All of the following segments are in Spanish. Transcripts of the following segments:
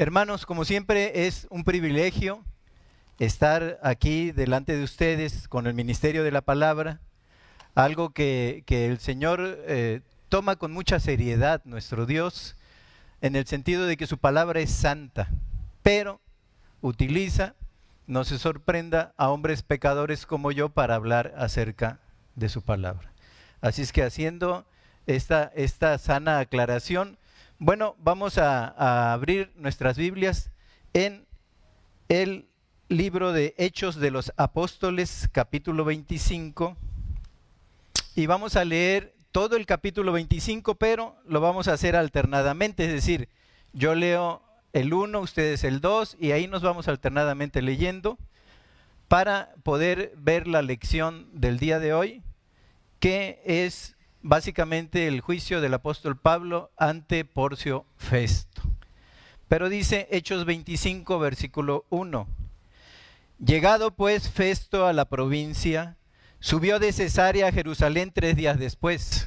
Hermanos, como siempre es un privilegio estar aquí delante de ustedes con el ministerio de la palabra, algo que, que el Señor eh, toma con mucha seriedad, nuestro Dios, en el sentido de que su palabra es santa, pero utiliza, no se sorprenda, a hombres pecadores como yo para hablar acerca de su palabra. Así es que haciendo esta, esta sana aclaración, bueno, vamos a, abrir nuestras Biblias en el libro de Hechos de los Apóstoles, capítulo 25, y vamos a leer todo el capítulo 25, pero lo vamos a hacer alternadamente, es decir, yo leo el 1, ustedes el 2, y ahí nos vamos alternadamente leyendo para poder ver la lección del día de hoy, que es básicamente el juicio del apóstol Pablo ante Porcio Festo. Pero dice Hechos 25, versículo 1. Llegado pues Festo a la provincia, subió de Cesarea a Jerusalén tres días después.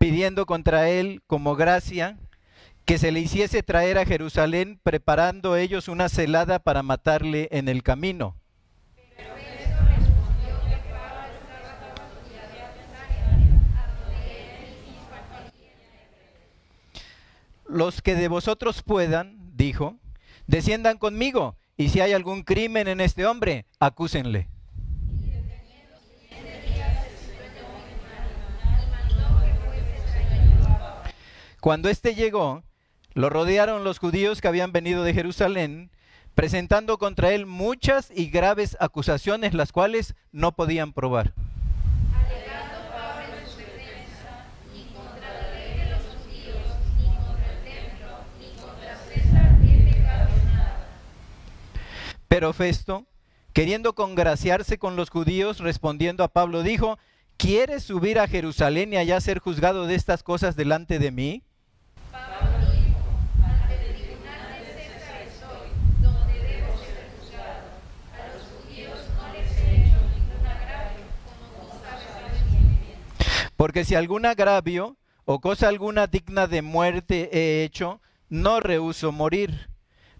pidiendo contra él como gracia que se le hiciese traer a Jerusalén, preparando ellos una celada para matarle en el camino. Los que de vosotros puedan, dijo, desciendan conmigo, y si hay algún crimen en este hombre, acúsenle. Cuando éste llegó, lo rodearon los judíos que habían venido de Jerusalén, presentando contra él muchas y graves acusaciones, las cuales no podían probar. Pero Festo, queriendo congraciarse con los judíos, respondiendo a Pablo, dijo, ¿quieres subir a Jerusalén y allá ser juzgado de estas cosas delante de mí? Porque si algún agravio o cosa alguna digna de muerte he hecho, no rehuso morir.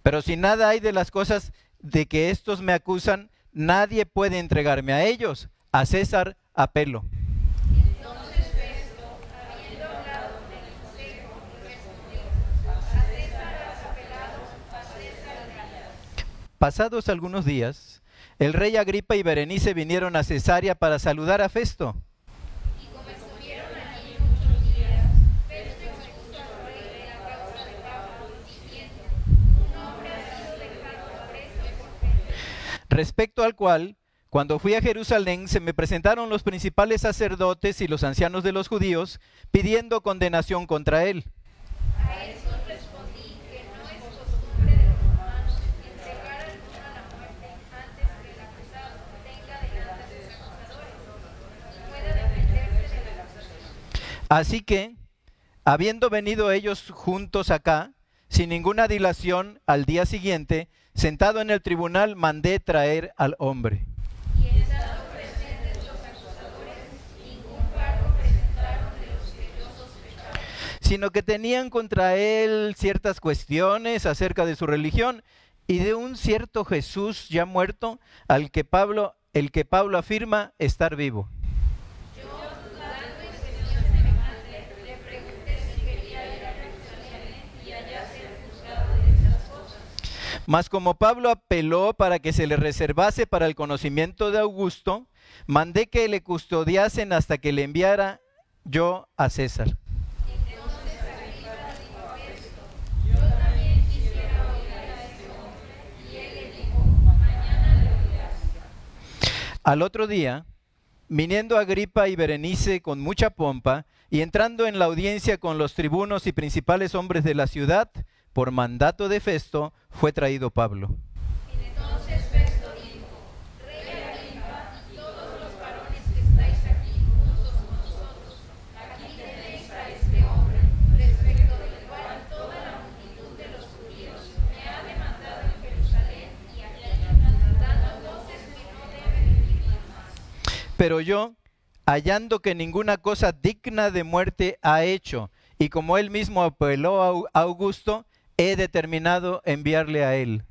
Pero si nada hay de las cosas de que estos me acusan, nadie puede entregarme a ellos. A César apelo. Pasados algunos días, el rey Agripa y Berenice vinieron a Cesarea para saludar a Festo. Respecto al cual, cuando fui a Jerusalén, se me presentaron los principales sacerdotes y los ancianos de los judíos pidiendo condenación contra él. A eso respondí que no es costumbre de los romanos entregar al uno a la muerte antes que el acusado tenga delante de sus acusadores y pueda defenderse de la acusación. Así que, habiendo venido ellos juntos acá, sin ninguna dilación, al día siguiente, Sentado en el tribunal, mandé traer al hombre. sino que tenían contra él ciertas cuestiones acerca de su religión y de un cierto Jesús ya muerto al que Pablo, el que Pablo afirma estar vivo. Mas como Pablo apeló para que se le reservase para el conocimiento de Augusto, mandé que le custodiasen hasta que le enviara yo a César. Al otro día, viniendo Agripa y Berenice con mucha pompa y entrando en la audiencia con los tribunos y principales hombres de la ciudad, por mandato de Festo, fue traído Pablo. Entonces Festo dijo, Rey Agripa y todos los varones que estáis aquí juntos con nosotros, aquí tenéis a este hombre, respecto del cual toda la multitud de los judíos me ha demandado en Jerusalén y aquí, dando voces que no debe vivir más. Pero yo, hallando que ninguna cosa digna de muerte ha hecho, y como él mismo apeló a Augusto, he determinado enviarle a él.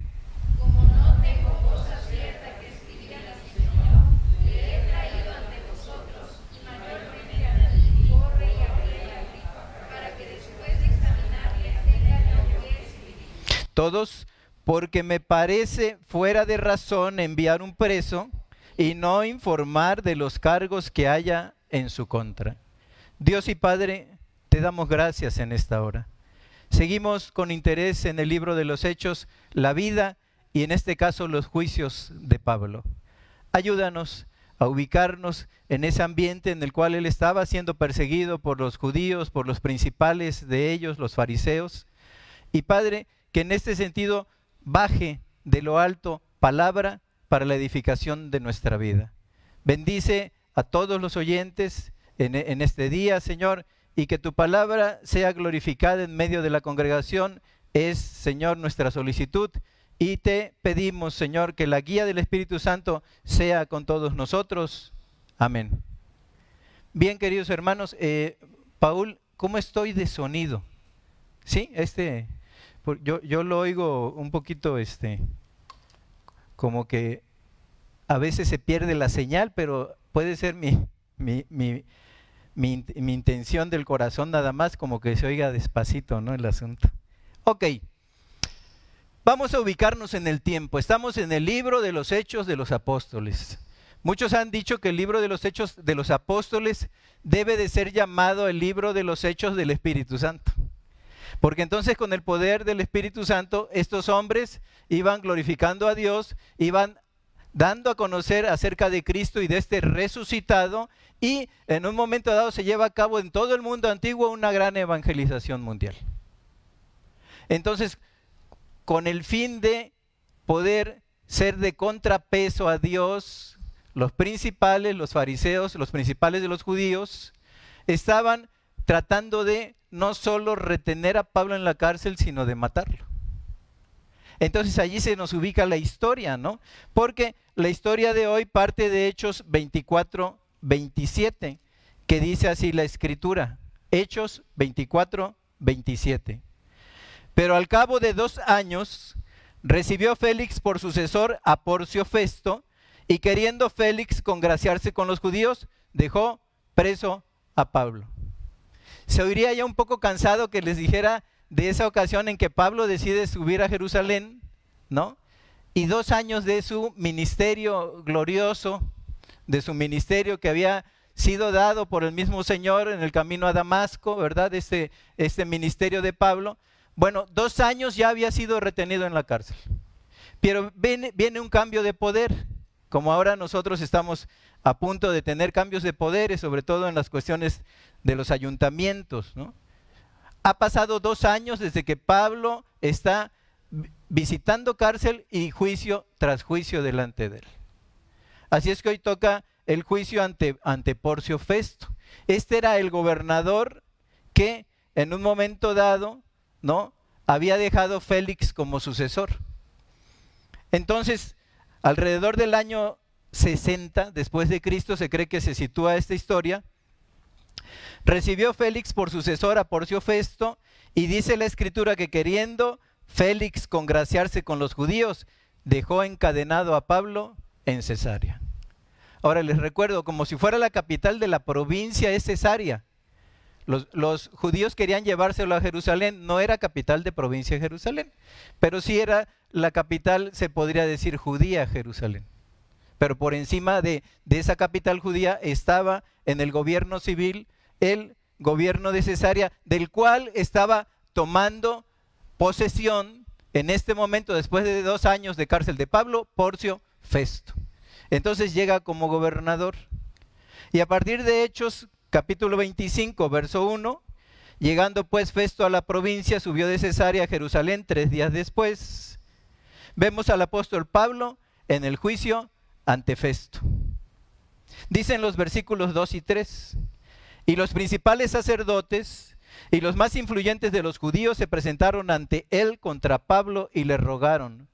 Como no tengo cosa cierta que escribir a Señor, le he traído ante vosotros, y mayormente a ti, rey Agripa, para que después de examinarle tenga yo que escribir. Todos, porque me parece fuera de razón enviar un preso y no informar de los cargos que haya en su contra. Dios y Padre, te damos gracias en esta hora. Seguimos con interés en el libro de los Hechos, la vida y en este caso los juicios de Pablo. Ayúdanos a ubicarnos en ese ambiente en el cual él estaba siendo perseguido por los judíos, por los principales de ellos, los fariseos. Y Padre, que en este sentido baje de lo alto palabra para la edificación de nuestra vida. Bendice a todos los oyentes en, en este día, Señor, y que tu palabra sea glorificada en medio de la congregación. Es, Señor, nuestra solicitud. Y te pedimos, Señor, que la guía del Espíritu Santo sea con todos nosotros. Amén. Bien, queridos hermanos, eh, Paul, ¿cómo estoy de sonido? Sí, este, yo, yo lo oigo un poquito, este, como que a veces se pierde la señal, pero puede ser mi, mi, mi, mi, intención del corazón nada más, como que se oiga despacito, ¿no? El asunto. Ok, vamos a ubicarnos en el tiempo. Estamos en el libro de los Hechos de los Apóstoles. Muchos han dicho que el libro de los Hechos de los Apóstoles debe de ser llamado el libro de los Hechos del Espíritu Santo. Porque entonces con el poder del Espíritu Santo, estos hombres iban glorificando a Dios, iban dando a conocer acerca de Cristo y de este resucitado, y en un momento dado se lleva a cabo en todo el mundo antiguo una gran evangelización mundial. Entonces, con el fin de poder ser de contrapeso a Dios, los principales, los fariseos, los principales de los judíos, estaban tratando de no solo retener a Pablo en la cárcel, sino de matarlo. Entonces allí se nos ubica la historia, ¿no? Porque la historia de hoy parte de Hechos 24, 27, que dice así la escritura. Hechos 24, 27. Pero al cabo de dos años recibió Félix por sucesor a Porcio Festo y queriendo Félix congraciarse con los judíos, dejó preso a Pablo se oiría ya un poco cansado que les dijera de esa ocasión en que Pablo decide subir a Jerusalén, ¿no? Y dos años de su ministerio glorioso, de su ministerio que había sido dado por el mismo Señor en el camino a Damasco, ¿verdad? Este, este ministerio de Pablo. Bueno, dos años ya había sido retenido en la cárcel. Pero viene, viene un cambio de poder, como ahora nosotros estamos a punto de tener cambios de poderes, sobre todo en las cuestiones de los ayuntamientos. ¿no? Ha pasado dos años desde que Pablo está visitando cárcel y juicio tras juicio delante de él. Así es que hoy toca el juicio ante, ante Porcio Festo. Este era el gobernador que en un momento dado, ¿no? Había dejado Félix como sucesor. Entonces, alrededor del año 60 después de Cristo se cree que se sitúa esta historia. Recibió Félix por sucesor a Porcio Festo y dice la escritura que queriendo Félix congraciarse con los judíos, dejó encadenado a Pablo en Cesarea. Ahora les recuerdo, como si fuera la capital de la provincia es Cesarea. Los, judíos querían llevárselo a Jerusalén, no era capital de provincia de Jerusalén, pero sí era la capital, se podría decir, judía Jerusalén pero por encima de, esa capital judía estaba en el gobierno civil el gobierno de Cesarea, del cual estaba tomando posesión en este momento, después de dos años de cárcel de Pablo, Porcio Festo. Entonces llega como gobernador. Y a partir de Hechos, capítulo 25, verso 1, llegando pues Festo a la provincia, subió de Cesarea a Jerusalén tres días después. Vemos al apóstol Pablo en el juicio ante Festo. Dicen los versículos 2 y 3, y los principales sacerdotes y los más influyentes de los judíos se presentaron ante él contra Pablo y le rogaron,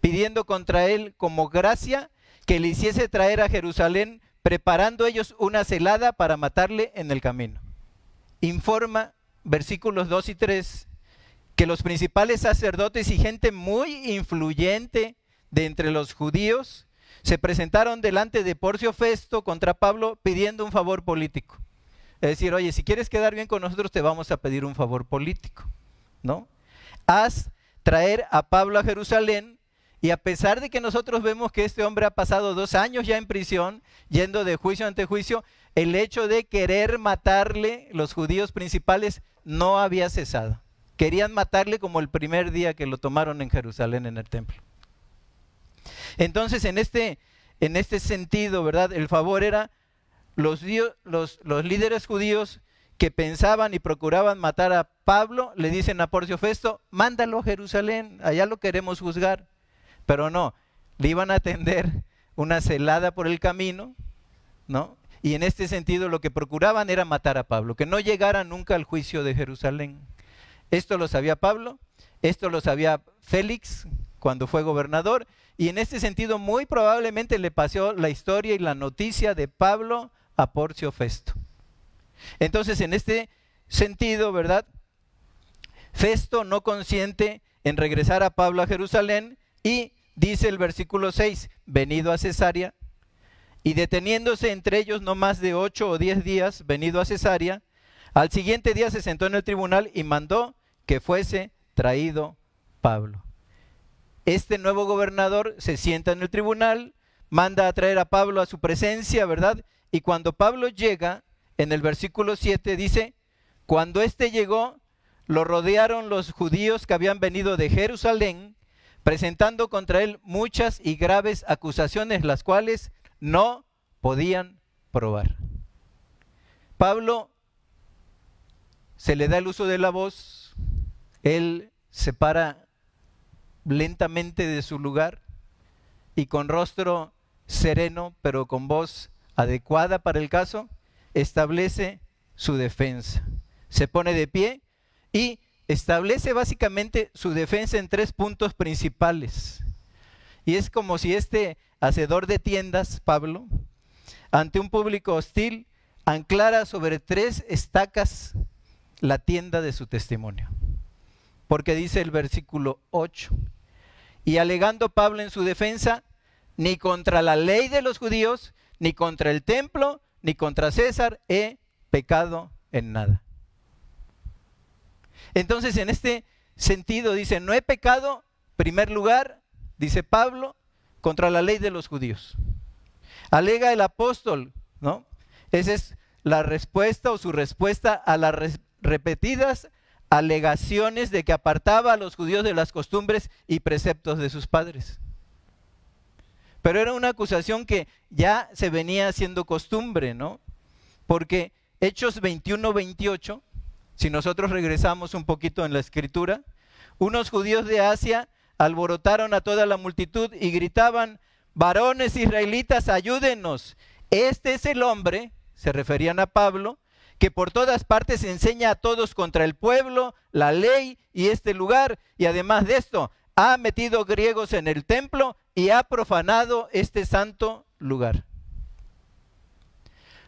pidiendo contra él como gracia que le hiciese traer a Jerusalén preparando ellos una celada para matarle en el camino. Informa versículos 2 y 3 que los principales sacerdotes y gente muy influyente de entre los judíos se presentaron delante de Porcio Festo contra Pablo pidiendo un favor político. Es decir, oye, si quieres quedar bien con nosotros, te vamos a pedir un favor político, ¿no? Haz traer a Pablo a Jerusalén y a pesar de que nosotros vemos que este hombre ha pasado dos años ya en prisión, yendo de juicio ante juicio, el hecho de querer matarle, los judíos principales, no había cesado. Querían matarle como el primer día que lo tomaron en Jerusalén en el templo. Entonces, en este, en este sentido, ¿verdad? El favor era los, los, los líderes judíos que pensaban y procuraban matar a Pablo, le dicen a Porcio Festo, mándalo a Jerusalén, allá lo queremos juzgar. Pero no, le iban a tender una celada por el camino, ¿no? Y en este sentido lo que procuraban era matar a Pablo, que no llegara nunca al juicio de Jerusalén. Esto lo sabía Pablo, esto lo sabía Félix cuando fue gobernador, y en este sentido muy probablemente le pasó la historia y la noticia de Pablo a Porcio Festo. Entonces, en este sentido, ¿verdad? Festo no consiente en regresar a Pablo a Jerusalén, y dice el versículo 6, venido a Cesarea, y deteniéndose entre ellos no más de ocho o diez días, venido a Cesarea, al siguiente día se sentó en el tribunal y mandó que fuese traído Pablo. Este nuevo gobernador se sienta en el tribunal, manda a traer a Pablo a su presencia, ¿verdad? Y cuando Pablo llega, en el versículo 7 dice, cuando éste llegó, lo rodearon los judíos que habían venido de Jerusalén presentando contra él muchas y graves acusaciones, las cuales no podían probar. Pablo se le da el uso de la voz, él se para lentamente de su lugar y con rostro sereno, pero con voz adecuada para el caso, establece su defensa. Se pone de pie y establece básicamente su defensa en tres puntos principales. Y es como si este hacedor de tiendas, Pablo, ante un público hostil, anclara sobre tres estacas la tienda de su testimonio. Porque dice el versículo 8, y alegando Pablo en su defensa, ni contra la ley de los judíos, ni contra el templo, ni contra César he pecado en nada. Entonces, en este sentido, dice, no he pecado, primer lugar, dice Pablo, contra la ley de los judíos. Alega el apóstol, ¿no? Esa es la respuesta o su respuesta a las repetidas alegaciones de que apartaba a los judíos de las costumbres y preceptos de sus padres. Pero era una acusación que ya se venía haciendo costumbre, ¿no? Porque Hechos 21, 28 si nosotros regresamos un poquito en la escritura, unos judíos de Asia alborotaron a toda la multitud y gritaban, varones israelitas, ayúdenos. Este es el hombre, se referían a Pablo, que por todas partes enseña a todos contra el pueblo, la ley y este lugar, y además de esto, ha metido griegos en el templo y ha profanado este santo lugar.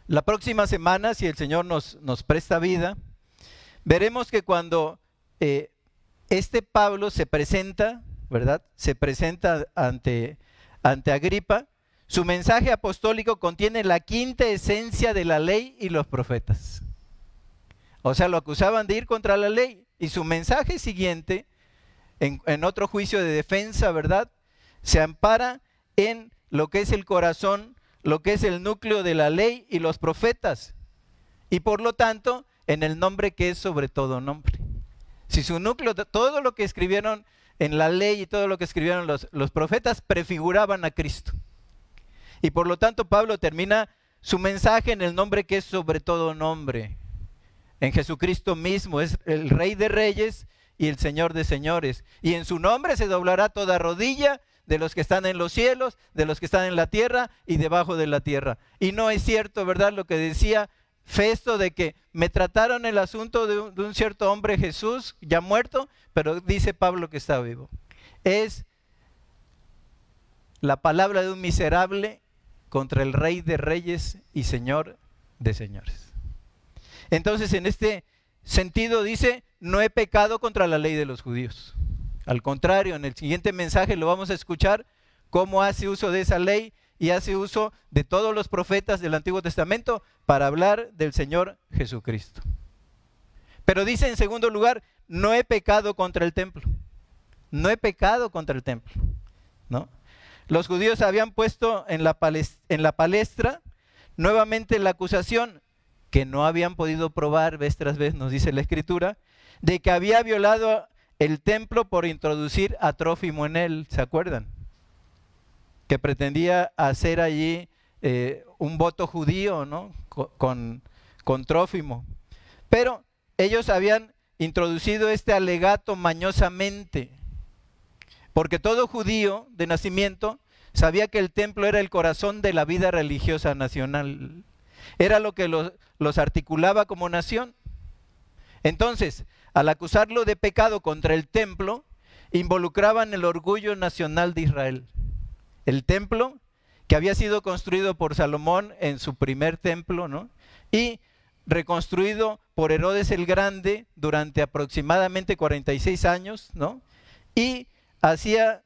La próxima semana, si el Señor nos, nos presta vida, veremos que cuando eh, este Pablo se presenta, ¿verdad? Se presenta ante, ante Agripa, su mensaje apostólico contiene la quinta esencia de la ley y los profetas. O sea, lo acusaban de ir contra la ley. Y su mensaje siguiente, en, otro juicio de defensa, ¿verdad? Se ampara en lo que es el corazón, lo que es el núcleo de la ley y los profetas. Y por lo tanto, en el nombre que es sobre todo nombre. Si su núcleo, todo lo que escribieron en la ley y todo lo que escribieron los, los profetas prefiguraban a Cristo. Y por lo tanto Pablo termina su mensaje en el nombre que es sobre todo nombre. En Jesucristo mismo es el Rey de Reyes y el Señor de Señores. Y en su nombre se doblará toda rodilla de los que están en los cielos, de los que están en la tierra y debajo de la tierra. Y no es cierto, ¿verdad? Lo que decía Festo de que me trataron el asunto de un, cierto hombre Jesús ya muerto, pero dice Pablo que está vivo. Es la palabra de un miserable contra el Rey de Reyes y Señor de Señores. Entonces, en este sentido dice, no he pecado contra la ley de los judíos. Al contrario, en el siguiente mensaje lo vamos a escuchar cómo hace uso de esa ley y hace uso de todos los profetas del Antiguo Testamento para hablar del Señor Jesucristo. Pero dice en segundo lugar, no he pecado contra el templo. No he pecado contra el templo. ¿no? Los judíos habían puesto en la, en la palestra nuevamente la acusación que no habían podido probar vez tras vez, nos dice la escritura, de que había violado el templo por introducir a Trófimo en él, ¿se acuerdan? Que pretendía hacer allí eh, un voto judío, ¿no? Con, con Trófimo. Pero ellos habían introducido este alegato mañosamente, porque todo judío de nacimiento sabía que el templo era el corazón de la vida religiosa nacional, era lo que los, los articulaba como nación. Entonces, al acusarlo de pecado contra el templo, involucraban el orgullo nacional de Israel. El templo que había sido construido por Salomón en su primer templo, ¿no? Y reconstruido por Herodes el Grande durante aproximadamente 46 años, ¿no? Y hacia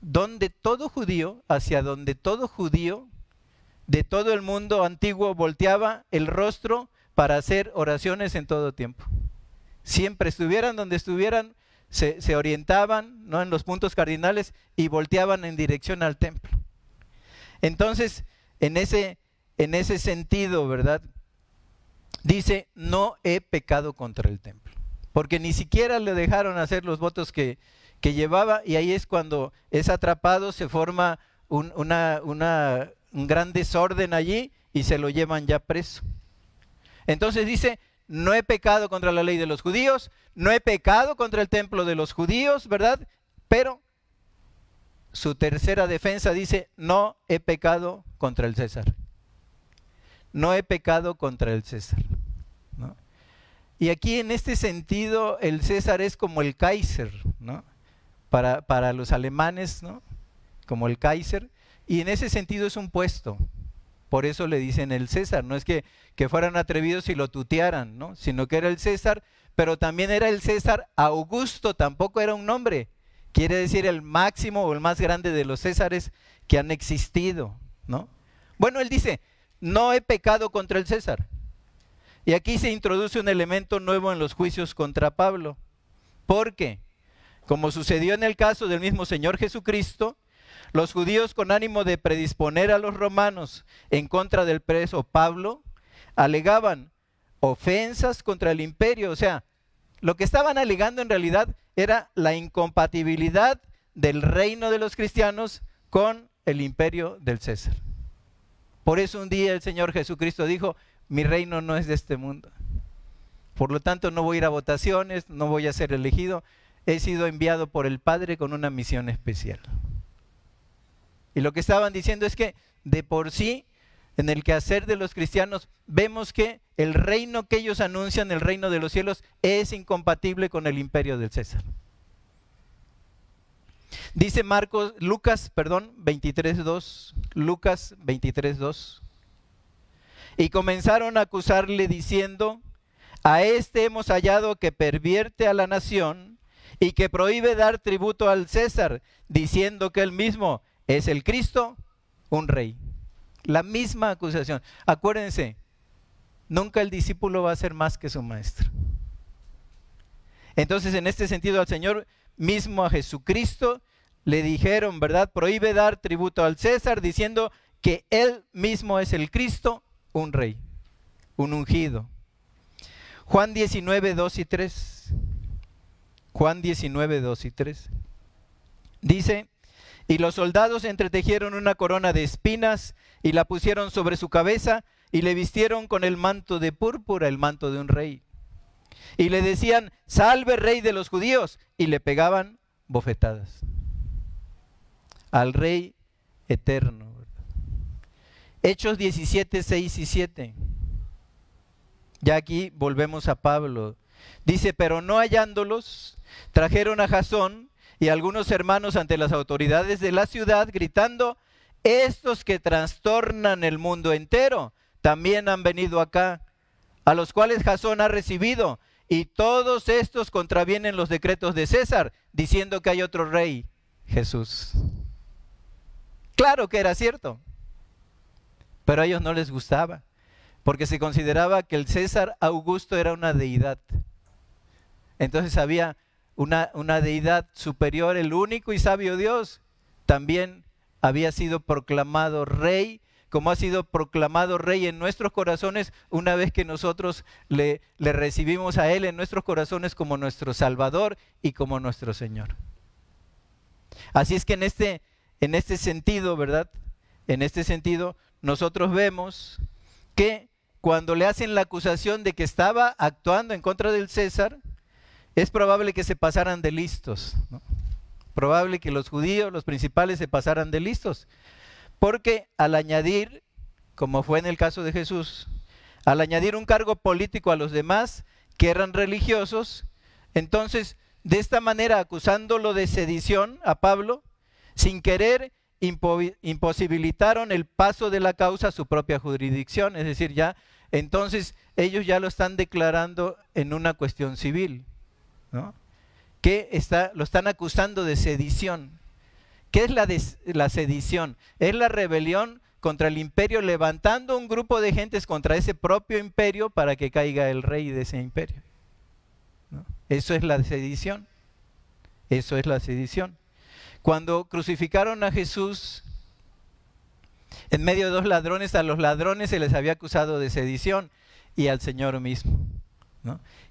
donde todo judío, hacia donde todo judío de todo el mundo antiguo volteaba el rostro para hacer oraciones en todo tiempo. Siempre estuvieran donde estuvieran, se, orientaban ¿no? en los puntos cardinales y volteaban en dirección al templo. Entonces, en ese, en ese sentido, ¿verdad? dice, no he pecado contra el templo. Porque ni siquiera le dejaron hacer los votos que, llevaba y ahí es cuando es atrapado, se forma un, una, un gran desorden allí y se lo llevan ya preso. Entonces dice, no he pecado contra la ley de los judíos, no he pecado contra el templo de los judíos, ¿verdad? Pero su tercera defensa dice, no he pecado contra el César no he pecado contra el César. Y aquí en este sentido el César es como el Kaiser, ¿no? Para, para, los alemanes, ¿no? Como el Kaiser. Y en ese sentido es un puesto. Por eso le dicen el César. No es que, que fueran atrevidos y lo tutearan, ¿no? Sino que era el César, pero también era el César Augusto, tampoco era un nombre. Quiere decir el máximo o el más grande de los Césares que han existido, ¿no? Bueno, él dice, no he pecado contra el César. Y aquí se introduce un elemento nuevo en los juicios contra Pablo. Porque, como sucedió en el caso del mismo Señor Jesucristo, los judíos con ánimo de predisponer a los romanos en contra del preso Pablo, alegaban ofensas contra el imperio. O sea, lo que estaban alegando en realidad era la incompatibilidad del reino de los cristianos con el imperio del César. Por eso un día el Señor Jesucristo dijo, mi reino no es de este mundo. Por lo tanto, no voy a ir a votaciones, no voy a ser elegido. He sido enviado por el Padre con una misión especial. Y lo que estaban diciendo es que de por sí, en el quehacer de los cristianos, vemos que el reino que ellos anuncian, el reino de los cielos, es incompatible con el imperio del César. Dice Marcos, Lucas, perdón, 23.2, Lucas 23.2. Y comenzaron a acusarle diciendo, a este hemos hallado que pervierte a la nación y que prohíbe dar tributo al César, diciendo que él mismo es el Cristo, un rey. La misma acusación. Acuérdense, nunca el discípulo va a ser más que su maestro. Entonces, en este sentido, al Señor mismo, a Jesucristo, le dijeron, ¿verdad? Prohíbe dar tributo al César diciendo que él mismo es el Cristo, un rey, un ungido. Juan 19, 2 y 3. Juan 19, 2 y 3. Dice, y los soldados entretejieron una corona de espinas y la pusieron sobre su cabeza y le vistieron con el manto de púrpura, el manto de un rey. Y le decían, salve rey de los judíos, y le pegaban bofetadas al Rey eterno. Hechos 17, 6 y 7. Ya aquí volvemos a Pablo. Dice, pero no hallándolos, trajeron a Jasón y algunos hermanos ante las autoridades de la ciudad, gritando, estos que trastornan el mundo entero también han venido acá, a los cuales Jasón ha recibido, y todos estos contravienen los decretos de César, diciendo que hay otro rey, Jesús. Claro que era cierto, pero a ellos no les gustaba, porque se consideraba que el César Augusto era una deidad. Entonces había una, una deidad superior, el único y sabio Dios, también había sido proclamado rey, como ha sido proclamado rey en nuestros corazones una vez que nosotros le, le recibimos a Él en nuestros corazones como nuestro Salvador y como nuestro Señor. Así es que en este, en este sentido, ¿verdad? En este sentido, nosotros vemos que cuando le hacen la acusación de que estaba actuando en contra del César, es probable que se pasaran de listos. probable que los judíos, los principales, se pasaran de listos. Porque al añadir, como fue en el caso de Jesús, al añadir un cargo político a los demás que eran religiosos, entonces de esta manera acusándolo de sedición a Pablo, sin querer imposibilitaron el paso de la causa a su propia jurisdicción, es decir, ya entonces ellos ya lo están declarando en una cuestión civil, ¿no? que está, lo están acusando de sedición. ¿Qué es la, sedición? Es la rebelión contra el imperio, levantando un grupo de gentes contra ese propio imperio para que caiga el rey de ese imperio. Eso es la sedición. Eso es la sedición. Cuando crucificaron a Jesús, en medio de dos ladrones, a los ladrones se les había acusado de sedición y al Señor mismo,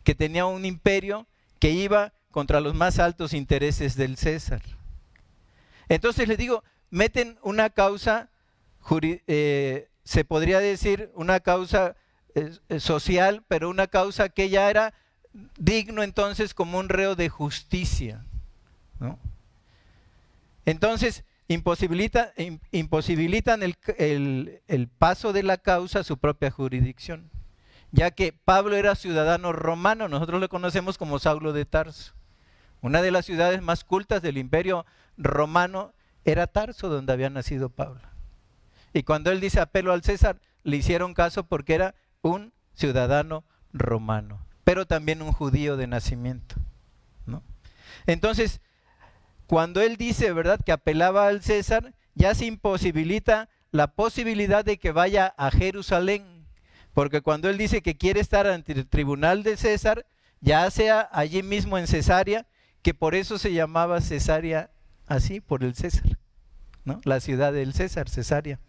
que tenía un imperio que iba contra los más altos intereses del César. Entonces les digo, meten una causa, eh, se podría decir una causa eh, social, pero una causa que ya era digno entonces como un reo de justicia. Entonces, imposibilita, imposibilitan el paso de la causa a su propia jurisdicción, ya que Pablo era ciudadano romano, nosotros lo conocemos como Saulo de Tarso. Una de las ciudades más cultas del imperio romano era Tarso, donde había nacido Pablo. Y cuando él dice apelo al César, le hicieron caso porque era un ciudadano romano, pero también un judío de nacimiento. Entonces, cuando él dice, ¿verdad?, que apelaba al César, ya se imposibilita la posibilidad de que vaya a Jerusalén, porque cuando él dice que quiere estar ante el tribunal de César, ya sea allí mismo en Cesarea, que por eso se llamaba Cesarea así, por el César, ¿no? La ciudad del César, Cesarea.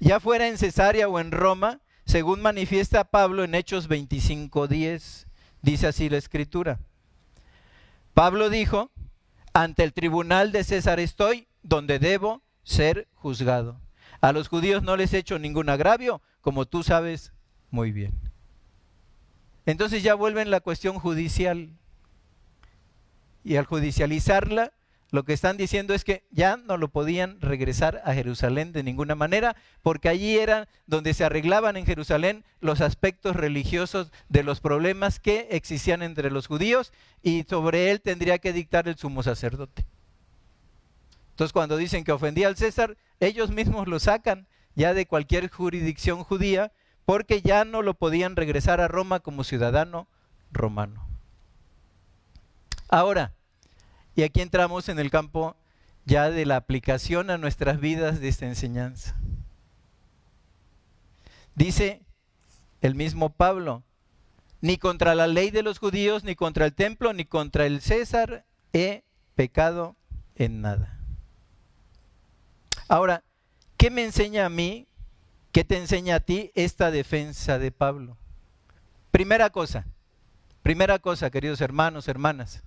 Ya fuera en Cesarea o en Roma, según manifiesta Pablo en Hechos 25:10, dice así la escritura. Pablo dijo, ante el tribunal de César estoy, donde debo ser juzgado. A los judíos no les he hecho ningún agravio, como tú sabes muy bien. Entonces ya vuelven la cuestión judicial y al judicializarla, lo que están diciendo es que ya no lo podían regresar a Jerusalén de ninguna manera, porque allí era donde se arreglaban en Jerusalén los aspectos religiosos de los problemas que existían entre los judíos y sobre él tendría que dictar el sumo sacerdote. Entonces cuando dicen que ofendía al César, ellos mismos lo sacan ya de cualquier jurisdicción judía, porque ya no lo podían regresar a Roma como ciudadano romano. Ahora, y aquí entramos en el campo ya de la aplicación a nuestras vidas de esta enseñanza. Dice el mismo Pablo, ni contra la ley de los judíos, ni contra el templo, ni contra el César he pecado en nada. Ahora, ¿qué me enseña a mí? ¿Qué te enseña a ti esta defensa de Pablo? Primera cosa, primera cosa, queridos hermanos, hermanas.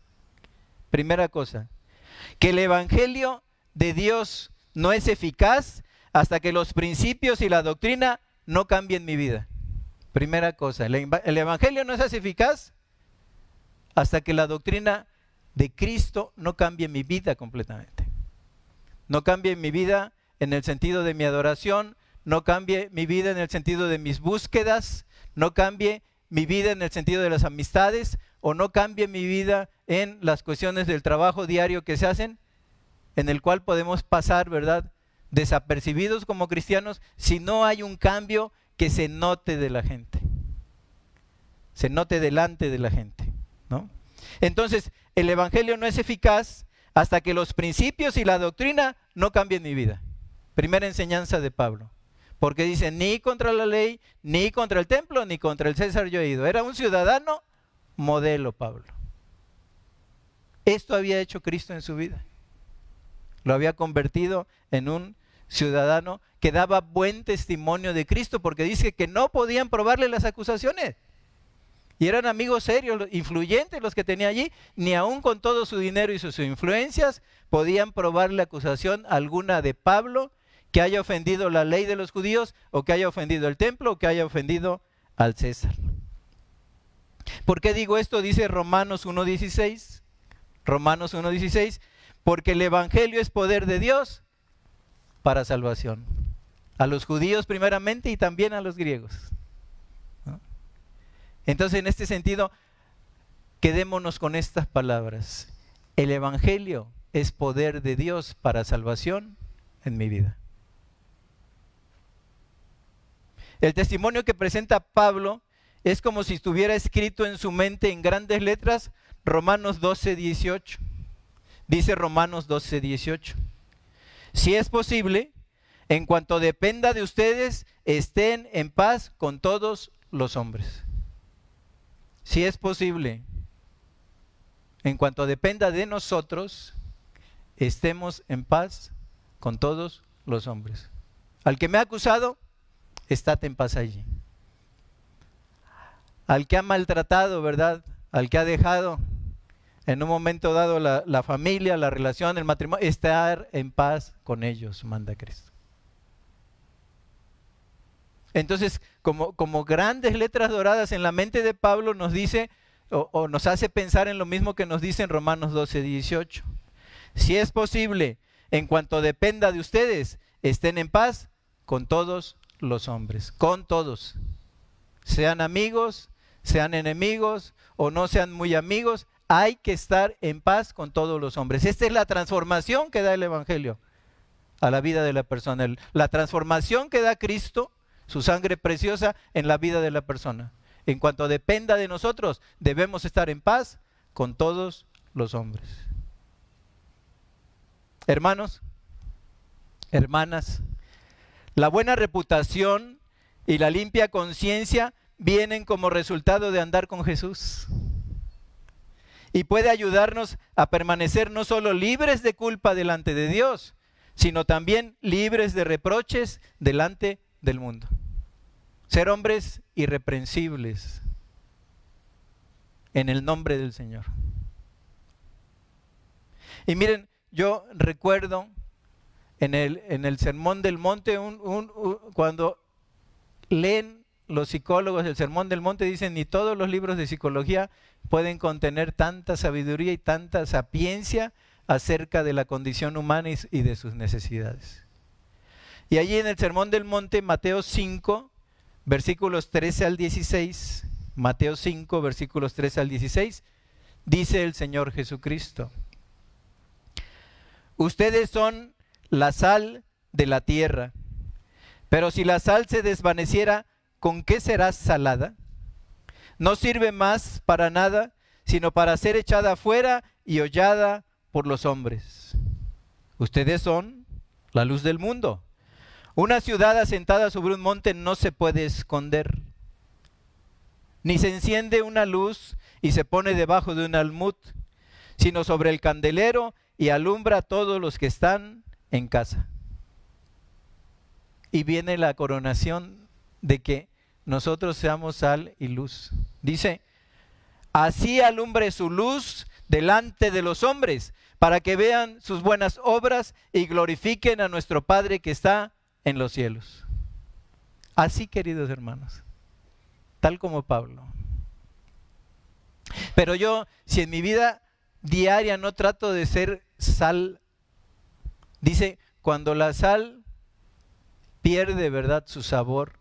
Primera cosa, que el Evangelio de Dios no es eficaz hasta que los principios y la doctrina no cambien mi vida. Primera cosa, el, Evangelio no es eficaz hasta que la doctrina de Cristo no cambie mi vida completamente. No cambie mi vida en el sentido de mi adoración, no cambie mi vida en el sentido de mis búsquedas, no cambie mi vida en el sentido de las amistades, o no cambie mi vida en las cuestiones del trabajo diario que se hacen, en el cual podemos pasar, ¿verdad?, desapercibidos como cristianos si no hay un cambio que se note de la gente. Se note delante de la gente, ¿no? Entonces, el evangelio no es eficaz hasta que los principios y la doctrina no cambien mi vida. Primera enseñanza de Pablo. Porque dice, ni contra la ley, ni contra el templo, ni contra el César yo he ido. Era un ciudadano modelo, Pablo. Esto había hecho Cristo en su vida. Lo había convertido en un ciudadano que daba buen testimonio de Cristo porque dice que no podían probarle las acusaciones. Y eran amigos serios, influyentes los que tenía allí, ni aun con todo su dinero y sus influencias podían probarle acusación alguna de Pablo que haya ofendido la ley de los judíos o que haya ofendido el templo o que haya ofendido al César. ¿Por qué digo esto? Dice Romanos 1.16. Romanos 1.16. Porque el Evangelio es poder de Dios para salvación. A los judíos primeramente y también a los griegos. Entonces, en este sentido, quedémonos con estas palabras. El Evangelio es poder de Dios para salvación en mi vida. El testimonio que presenta Pablo es como si estuviera escrito en su mente en grandes letras Romanos 12, 18. Dice Romanos 12, 18. Si es posible, en cuanto dependa de ustedes, estén en paz con todos los hombres. Si es posible, en cuanto dependa de nosotros, estemos en paz con todos los hombres. Al que me ha acusado, estate en paz allí al que ha maltratado, ¿verdad? Al que ha dejado en un momento dado la, familia, la relación, el matrimonio, estar en paz con ellos, manda Cristo. Entonces, como, grandes letras doradas en la mente de Pablo nos dice o, o nos hace pensar en lo mismo que nos dice en Romanos 12, 18. Si es posible, en cuanto dependa de ustedes, estén en paz con todos los hombres, con todos. Sean amigos, sean enemigos o no sean muy amigos, hay que estar en paz con todos los hombres. Esta es la transformación que da el Evangelio a la vida de la persona. La transformación que da Cristo, su sangre preciosa, en la vida de la persona. En cuanto dependa de nosotros, debemos estar en paz con todos los hombres. Hermanos, hermanas, la buena reputación y la limpia conciencia vienen como resultado de andar con Jesús. Y puede ayudarnos a permanecer no solo libres de culpa delante de Dios, sino también libres de reproches delante del mundo. Ser hombres irreprensibles en el nombre del Señor. Y miren, yo recuerdo en el, en el Sermón del Monte, cuando leen los psicólogos del Sermón del Monte dicen, ni todos los libros de psicología pueden contener tanta sabiduría y tanta sapiencia acerca de la condición humana y de sus necesidades. Y allí en el Sermón del Monte, Mateo 5, versículos 13 al 16, Mateo 5, versículos 13 al 16, dice el Señor Jesucristo, ustedes son la sal de la tierra, pero si la sal se desvaneciera, ¿con qué serás salada? No sirve más para nada, sino para ser echada afuera y hollada por los hombres. Ustedes son la luz del mundo. Una ciudad asentada sobre un monte no se puede esconder. Ni se enciende una luz y se pone debajo de un almud, sino sobre el candelero y alumbra a todos los que están en casa. Y viene la coronación de que nosotros seamos sal y luz. Dice, así alumbre su luz delante de los hombres, para que vean sus buenas obras y glorifiquen a nuestro Padre que está en los cielos. Así, queridos hermanos, tal como Pablo. Pero yo, si en mi vida diaria no trato de ser sal, dice, cuando la sal pierde, ¿verdad?, su sabor,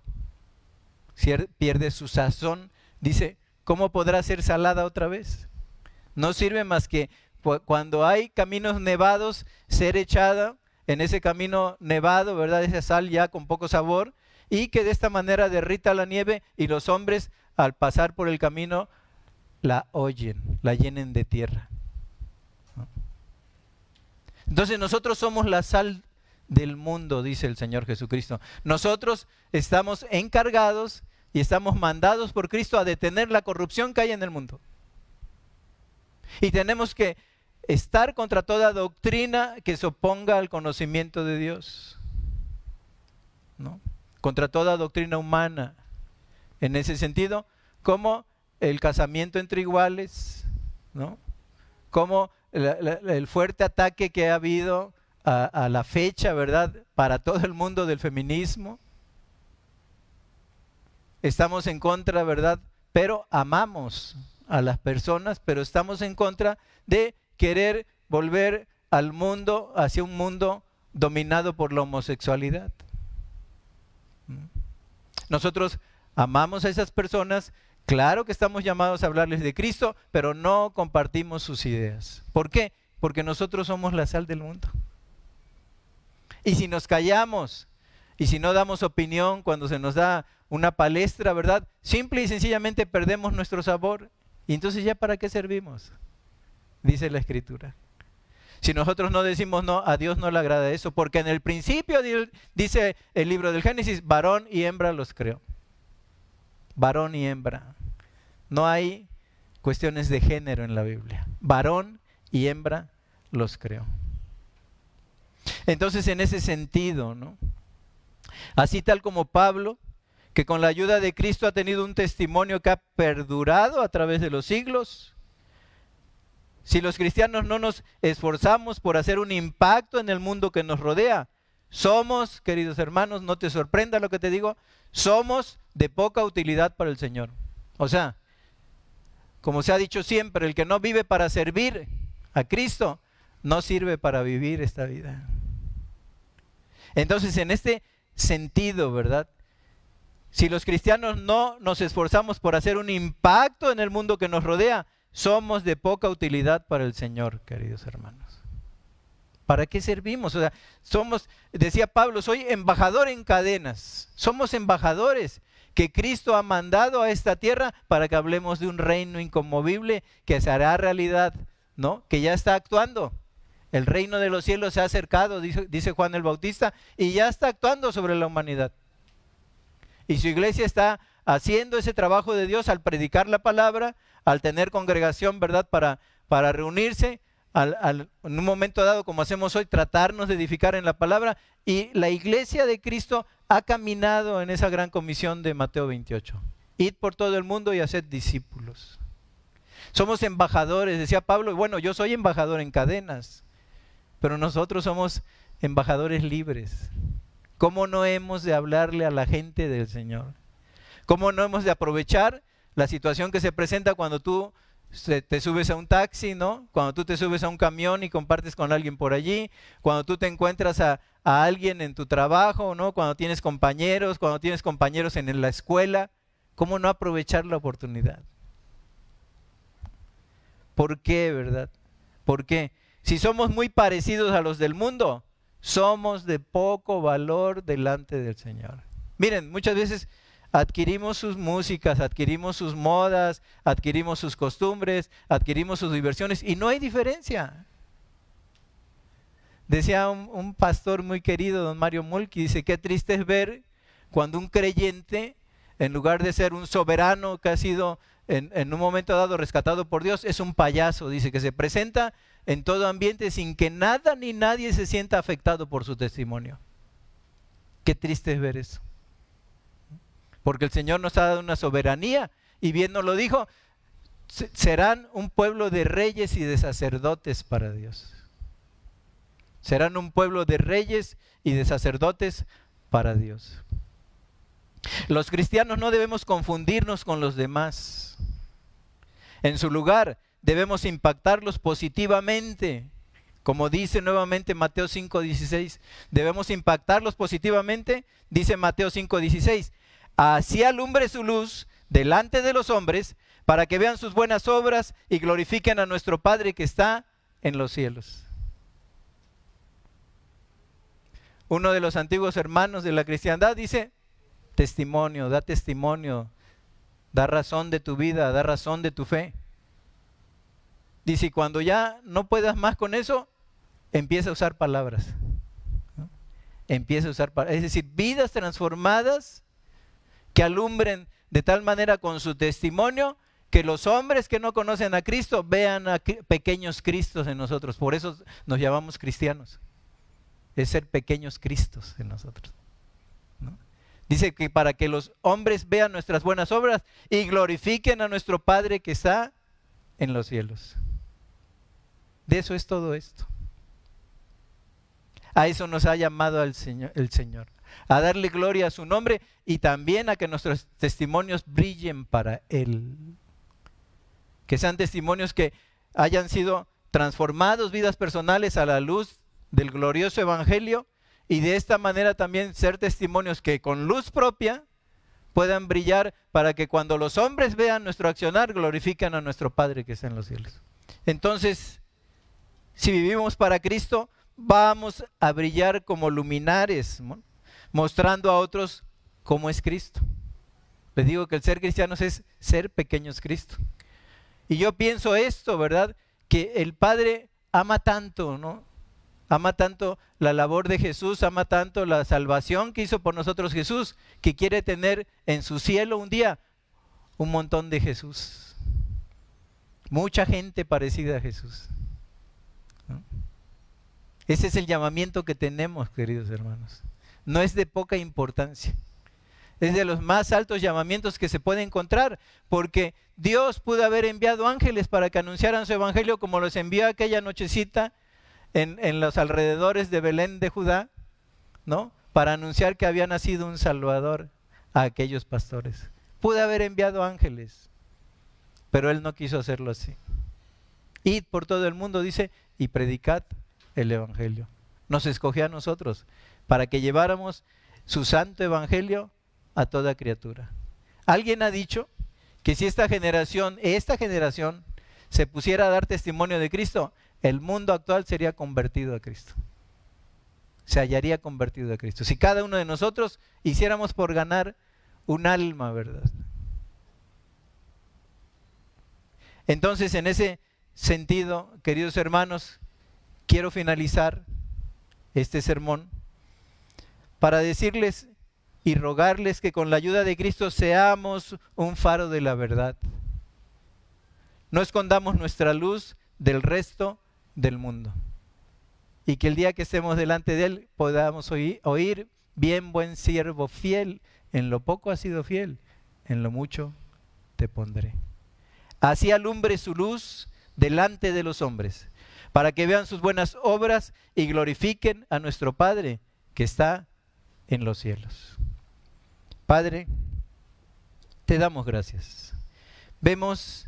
pierde su sazón, dice, ¿cómo podrá ser salada otra vez? No sirve más que cuando hay caminos nevados, ser echada en ese camino nevado, ¿verdad? Esa sal ya con poco sabor y que de esta manera derrita la nieve y los hombres al pasar por el camino la oyen, la llenen de tierra. Entonces nosotros somos la sal del mundo, dice el Señor Jesucristo. Nosotros estamos encargados y estamos mandados por Cristo a detener la corrupción que hay en el mundo. Y tenemos que estar contra toda doctrina que se oponga al conocimiento de Dios. ¿no? Contra toda doctrina humana. En ese sentido, como el casamiento entre iguales, ¿no? como el fuerte ataque que ha habido a, a la fecha, ¿verdad?, para todo el mundo del feminismo. Estamos en contra, ¿verdad? Pero amamos a las personas, pero estamos en contra de querer volver al mundo, hacia un mundo dominado por la homosexualidad. Nosotros amamos a esas personas, claro que estamos llamados a hablarles de Cristo, pero no compartimos sus ideas. ¿Por qué? Porque nosotros somos la sal del mundo. Y si nos callamos y si no damos opinión cuando se nos da una palestra, ¿verdad? Simple y sencillamente perdemos nuestro sabor. Y entonces ya para qué servimos? dice la escritura. Si nosotros no decimos no, a Dios no le agrada eso, porque en el principio dice el libro del Génesis, varón y hembra los creó. Varón y hembra. No hay cuestiones de género en la Biblia. Varón y hembra los creó. Entonces, en ese sentido, ¿no? Así tal como Pablo, que con la ayuda de Cristo ha tenido un testimonio que ha perdurado a través de los siglos, si los cristianos no nos esforzamos por hacer un impacto en el mundo que nos rodea, somos, queridos hermanos, no te sorprenda lo que te digo, somos de poca utilidad para el Señor. O sea, como se ha dicho siempre, el que no vive para servir a Cristo, no sirve para vivir esta vida. Entonces, en este sentido, ¿verdad? Si los cristianos no nos esforzamos por hacer un impacto en el mundo que nos rodea, somos de poca utilidad para el Señor, queridos hermanos. ¿Para qué servimos? O sea, somos, decía Pablo, soy embajador en cadenas. Somos embajadores que Cristo ha mandado a esta tierra para que hablemos de un reino inconmovible que se hará realidad, ¿no? Que ya está actuando. El reino de los cielos se ha acercado, dice, dice Juan el Bautista, y ya está actuando sobre la humanidad. Y su iglesia está haciendo ese trabajo de Dios al predicar la palabra, al tener congregación, ¿verdad? Para, para reunirse, al, en un momento dado, como hacemos hoy, tratarnos de edificar en la palabra. Y la iglesia de Cristo ha caminado en esa gran comisión de Mateo 28. Id por todo el mundo y haced discípulos. Somos embajadores, decía Pablo, bueno, yo soy embajador en cadenas, pero nosotros somos embajadores libres. ¿Cómo no hemos de hablarle a la gente del Señor? ¿Cómo no hemos de aprovechar la situación que se presenta cuando tú te subes a un taxi, ¿no? Cuando tú te subes a un camión y compartes con alguien por allí, cuando tú te encuentras a, alguien en tu trabajo, ¿no? Cuando tienes compañeros, cuando tienes compañeros en la escuela, ¿cómo no aprovechar la oportunidad? ¿Por qué, verdad? ¿Por qué? Si somos muy parecidos a los del mundo, somos de poco valor delante del Señor. Miren, muchas veces adquirimos sus músicas, adquirimos sus modas, adquirimos sus costumbres, adquirimos sus diversiones y no hay diferencia. Decía un, pastor muy querido, don Mario Mulki, dice, qué triste es ver cuando un creyente, en lugar de ser un soberano que ha sido en, en un momento dado rescatado por Dios, es un payaso, dice, que se presenta en todo ambiente sin que nada ni nadie se sienta afectado por su testimonio. Qué triste es ver eso porque el Señor nos ha dado una soberanía y bien nos lo dijo, serán un pueblo de reyes y de sacerdotes para Dios. Serán un pueblo de reyes y de sacerdotes para Dios. Los cristianos no debemos confundirnos con los demás. En su lugar, debemos impactarlos positivamente. Como dice nuevamente Mateo 5:16, debemos impactarlos positivamente, dice Mateo 5:16 así alumbre su luz delante de los hombres, para que vean sus buenas obras y glorifiquen a nuestro Padre que está en los cielos. uno de los antiguos hermanos de la cristiandad, dice, testimonio, da testimonio, da razón de tu vida, da razón de tu fe. Dice, cuando ya no puedas más con eso, empieza a usar palabras. Empieza a usar palabras. Es decir, vidas transformadas que alumbren de tal manera con su testimonio que los hombres que no conocen a Cristo vean a pequeños Cristos en nosotros. Por eso nos llamamos cristianos. Es ser pequeños Cristos en nosotros. Dice que para que los hombres vean nuestras buenas obras y glorifiquen a nuestro Padre que está en los cielos. De eso es todo esto. A eso nos ha llamado el Señor, el Señor, a darle gloria a su nombre y también a que nuestros testimonios brillen para Él. Que sean testimonios que hayan sido transformados, vidas personales a la luz del glorioso Evangelio y de esta manera también ser testimonios que con luz propia puedan brillar para que cuando los hombres vean nuestro accionar glorifiquen a nuestro Padre que está en los cielos. Entonces, si vivimos para Cristo, vamos a brillar como luminares, mostrando a otros cómo es Cristo. Les digo que el ser cristianos es ser pequeños Cristo. Y yo pienso esto, ¿verdad? Que el Padre ama tanto, ¿no? Ama tanto la labor de Jesús, ama tanto la salvación que hizo por nosotros Jesús, que quiere tener en su cielo un día un montón de Jesús. Mucha gente parecida a Jesús. Ese es el llamamiento que tenemos, queridos hermanos. No es de poca importancia. Es de los más altos llamamientos que se puede encontrar, porque Dios pudo haber enviado ángeles para que anunciaran su evangelio como los envió aquella nochecita en, en los alrededores de Belén de Judá, ¿no? Para anunciar que había nacido un Salvador a aquellos pastores. Pudo haber enviado ángeles, pero él no quiso hacerlo así. Id por todo el mundo, dice, y predicad el Evangelio. Nos escogió a nosotros para que lleváramos su santo Evangelio a toda criatura. Alguien ha dicho que si esta generación, esta generación, se pusiera a dar testimonio de Cristo, el mundo actual sería convertido a Cristo. Se hallaría convertido a Cristo. Si cada uno de nosotros hiciéramos por ganar un alma, ¿verdad? Entonces, en ese sentido, queridos hermanos, quiero finalizar este sermón para decirles y rogarles que con la ayuda de Cristo seamos un faro de la verdad. No escondamos nuestra luz del resto del mundo. Y que el día que estemos delante de Él podamos oír, oír bien buen siervo fiel, en lo poco has sido fiel, en lo mucho te pondré. Así alumbre su luz delante de los hombres para que vean sus buenas obras y glorifiquen a nuestro Padre que está en los cielos. Padre, te damos gracias. Vemos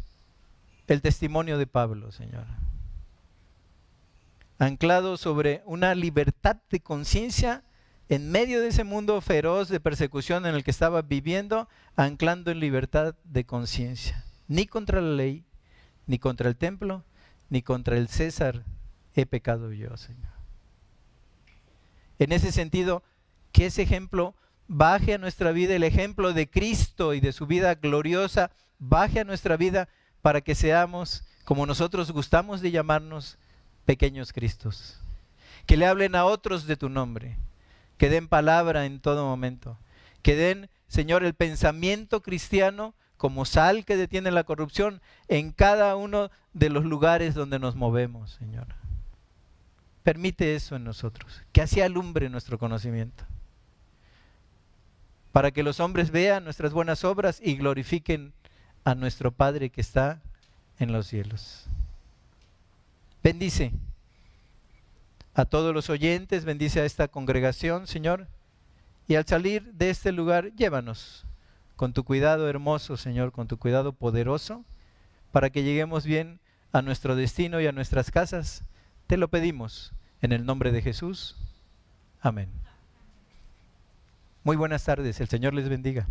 el testimonio de Pablo, Señor, anclado sobre una libertad de conciencia en medio de ese mundo feroz de persecución en el que estaba viviendo, anclando en libertad de conciencia, ni contra la ley, ni contra el templo, ni contra el César he pecado yo, Señor. En ese sentido, que ese ejemplo baje a nuestra vida, el ejemplo de Cristo y de su vida gloriosa, baje a nuestra vida para que seamos, como nosotros gustamos de llamarnos, pequeños Cristos. Que le hablen a otros de tu nombre, que den palabra en todo momento, que den, Señor, el pensamiento cristiano como sal que detiene la corrupción en cada uno de los lugares donde nos movemos, Señor. Permite eso en nosotros, que así alumbre nuestro conocimiento, para que los hombres vean nuestras buenas obras y glorifiquen a nuestro Padre que está en los cielos. Bendice a todos los oyentes, bendice a esta congregación, Señor, y al salir de este lugar, llévanos con tu cuidado hermoso, Señor, con tu cuidado poderoso, para que lleguemos bien a nuestro destino y a nuestras casas. Te lo pedimos en el nombre de Jesús. Amén. Muy buenas tardes, el Señor les bendiga.